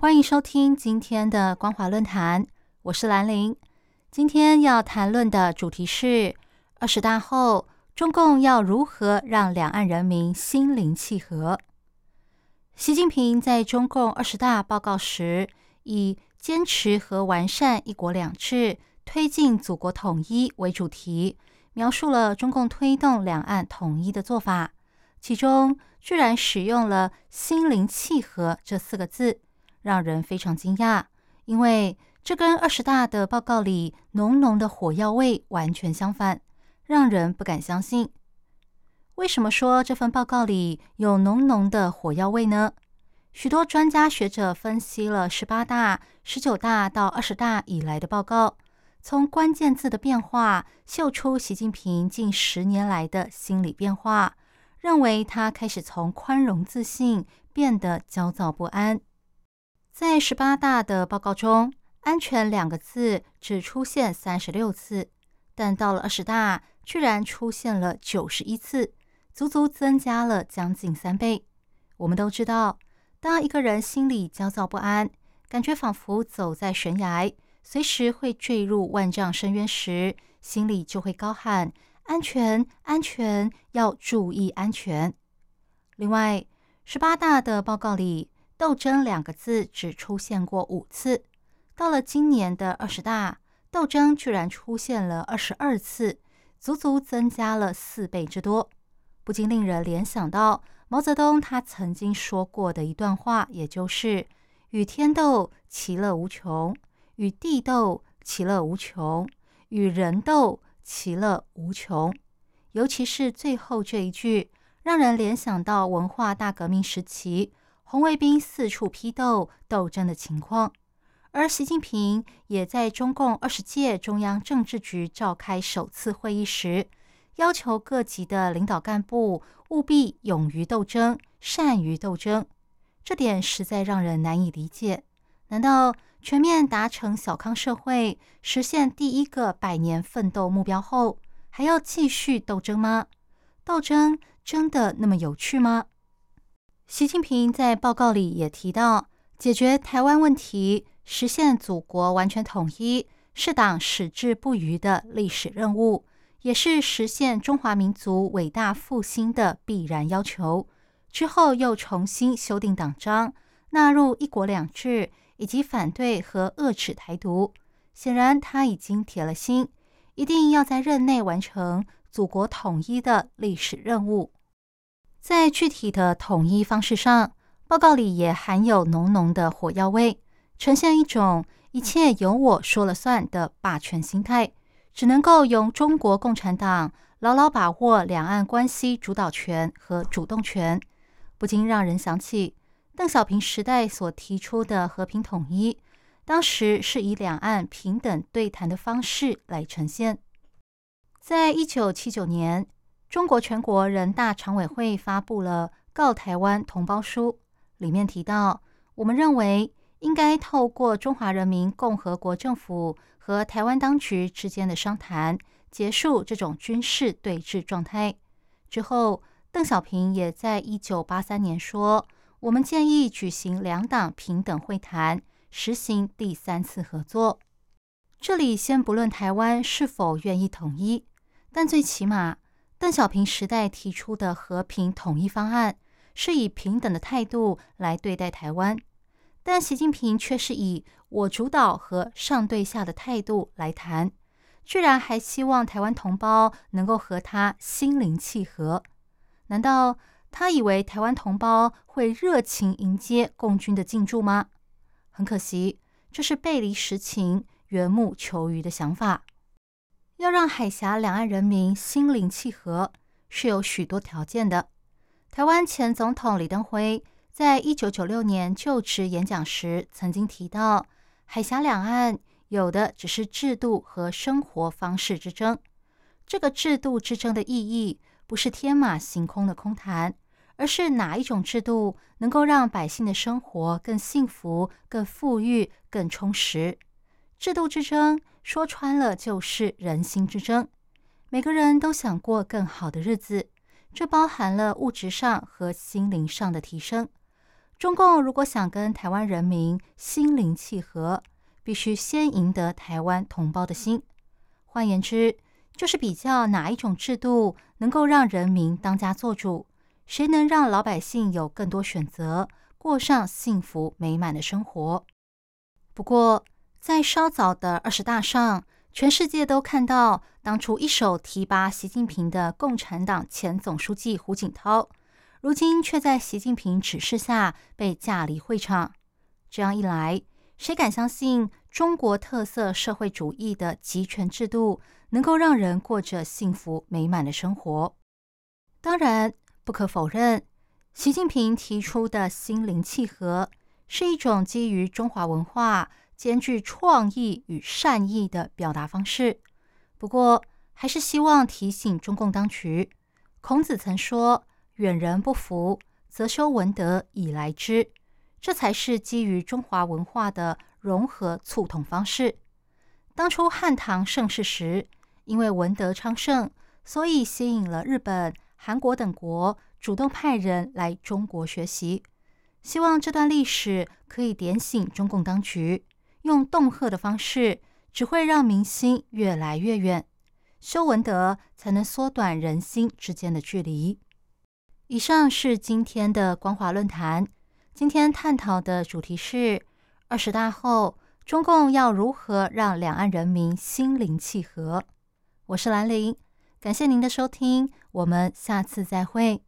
欢迎收听今天的光华论坛，我是兰玲。今天要谈论的主题是二十大后，中共要如何让两岸人民心灵契合？习近平在中共二十大报告时，以坚持和完善一国两制，推进祖国统一为主题，描述了中共推动两岸统一的做法，其中。居然使用了“心灵契合”这四个字，让人非常惊讶，因为这跟二十大的报告里浓浓的火药味完全相反，让人不敢相信。为什么说这份报告里有浓浓的火药味呢？许多专家学者分析了十八大、十九大到二十大以来的报告，从关键字的变化嗅出习近平近十年来的心理变化。认为他开始从宽容自信变得焦躁不安。在十八大的报告中，“安全”两个字只出现三十六次，但到了二十大，居然出现了九十一次，足足增加了将近三倍。我们都知道，当一个人心里焦躁不安，感觉仿佛走在悬崖，随时会坠入万丈深渊时，心里就会高喊。安全，安全，要注意安全。另外，十八大的报告里，“斗争”两个字只出现过五次，到了今年的二十大，“斗争”居然出现了二十二次，足足增加了四倍之多，不禁令人联想到毛泽东他曾经说过的一段话，也就是“与天斗，其乐无穷；与地斗，其乐无穷；与人斗。”其乐无穷，尤其是最后这一句，让人联想到文化大革命时期红卫兵四处批斗斗争的情况。而习近平也在中共二十届中央政治局召开首次会议时，要求各级的领导干部务必勇于斗争、善于斗争。这点实在让人难以理解。难道？全面达成小康社会，实现第一个百年奋斗目标后，还要继续斗争吗？斗争真的那么有趣吗？习近平在报告里也提到，解决台湾问题、实现祖国完全统一，是党矢志不渝的历史任务，也是实现中华民族伟大复兴的必然要求。之后又重新修订党章，纳入一国两制。以及反对和遏制台独，显然他已经铁了心，一定要在任内完成祖国统一的历史任务。在具体的统一方式上，报告里也含有浓浓的火药味，呈现一种一切由我说了算的霸权心态，只能够由中国共产党牢牢把握两岸关系主导权和主动权，不禁让人想起。邓小平时代所提出的和平统一，当时是以两岸平等对谈的方式来呈现。在一九七九年，中国全国人大常委会发布了《告台湾同胞书》，里面提到，我们认为应该透过中华人民共和国政府和台湾当局之间的商谈，结束这种军事对峙状态。之后，邓小平也在一九八三年说。我们建议举行两党平等会谈，实行第三次合作。这里先不论台湾是否愿意统一，但最起码邓小平时代提出的和平统一方案是以平等的态度来对待台湾，但习近平却是以我主导和上对下的态度来谈，居然还希望台湾同胞能够和他心灵契合，难道？他以为台湾同胞会热情迎接共军的进驻吗？很可惜，这是背离实情、缘木求鱼的想法。要让海峡两岸人民心灵契合，是有许多条件的。台湾前总统李登辉在一九九六年就职演讲时曾经提到，海峡两岸有的只是制度和生活方式之争。这个制度之争的意义，不是天马行空的空谈，而是哪一种制度能够让百姓的生活更幸福、更富裕、更充实。制度之争说穿了就是人心之争。每个人都想过更好的日子，这包含了物质上和心灵上的提升。中共如果想跟台湾人民心灵契合，必须先赢得台湾同胞的心。换言之，就是比较哪一种制度能够让人民当家作主，谁能让老百姓有更多选择，过上幸福美满的生活。不过，在稍早的二十大上。全世界都看到，当初一手提拔习近平的共产党前总书记胡锦涛，如今却在习近平指示下被架离会场。这样一来，谁敢相信中国特色社会主义的集权制度能够让人过着幸福美满的生活？当然，不可否认，习近平提出的心灵契合是一种基于中华文化。兼具创意与善意的表达方式。不过，还是希望提醒中共当局：孔子曾说“远人不服，则修文德以来之”，这才是基于中华文化的融合促统方式。当初汉唐盛世时，因为文德昌盛，所以吸引了日本、韩国等国主动派人来中国学习。希望这段历史可以点醒中共当局。用恫吓的方式，只会让民心越来越远。修文德，才能缩短人心之间的距离。以上是今天的光华论坛。今天探讨的主题是二十大后，中共要如何让两岸人民心灵契合。我是兰陵，感谢您的收听，我们下次再会。